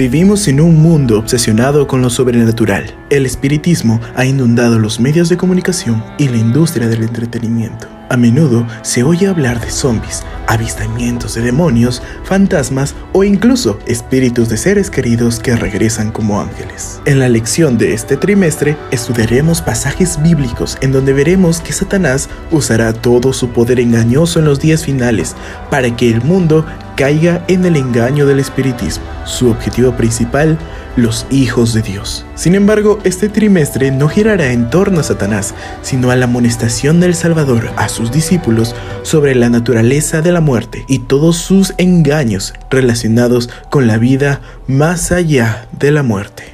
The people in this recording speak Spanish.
Vivimos en un mundo obsesionado con lo sobrenatural. El espiritismo ha inundado los medios de comunicación y la industria del entretenimiento. A menudo se oye hablar de zombies, avistamientos de demonios, fantasmas o incluso espíritus de seres queridos que regresan como ángeles. En la lección de este trimestre estudiaremos pasajes bíblicos en donde veremos que Satanás usará todo su poder engañoso en los días finales para que el mundo caiga en el engaño del espiritismo. Su objetivo principal, los hijos de Dios. Sin embargo, este trimestre no girará en torno a Satanás, sino a la amonestación del Salvador a sus discípulos sobre la naturaleza de la muerte y todos sus engaños relacionados con la vida más allá de la muerte.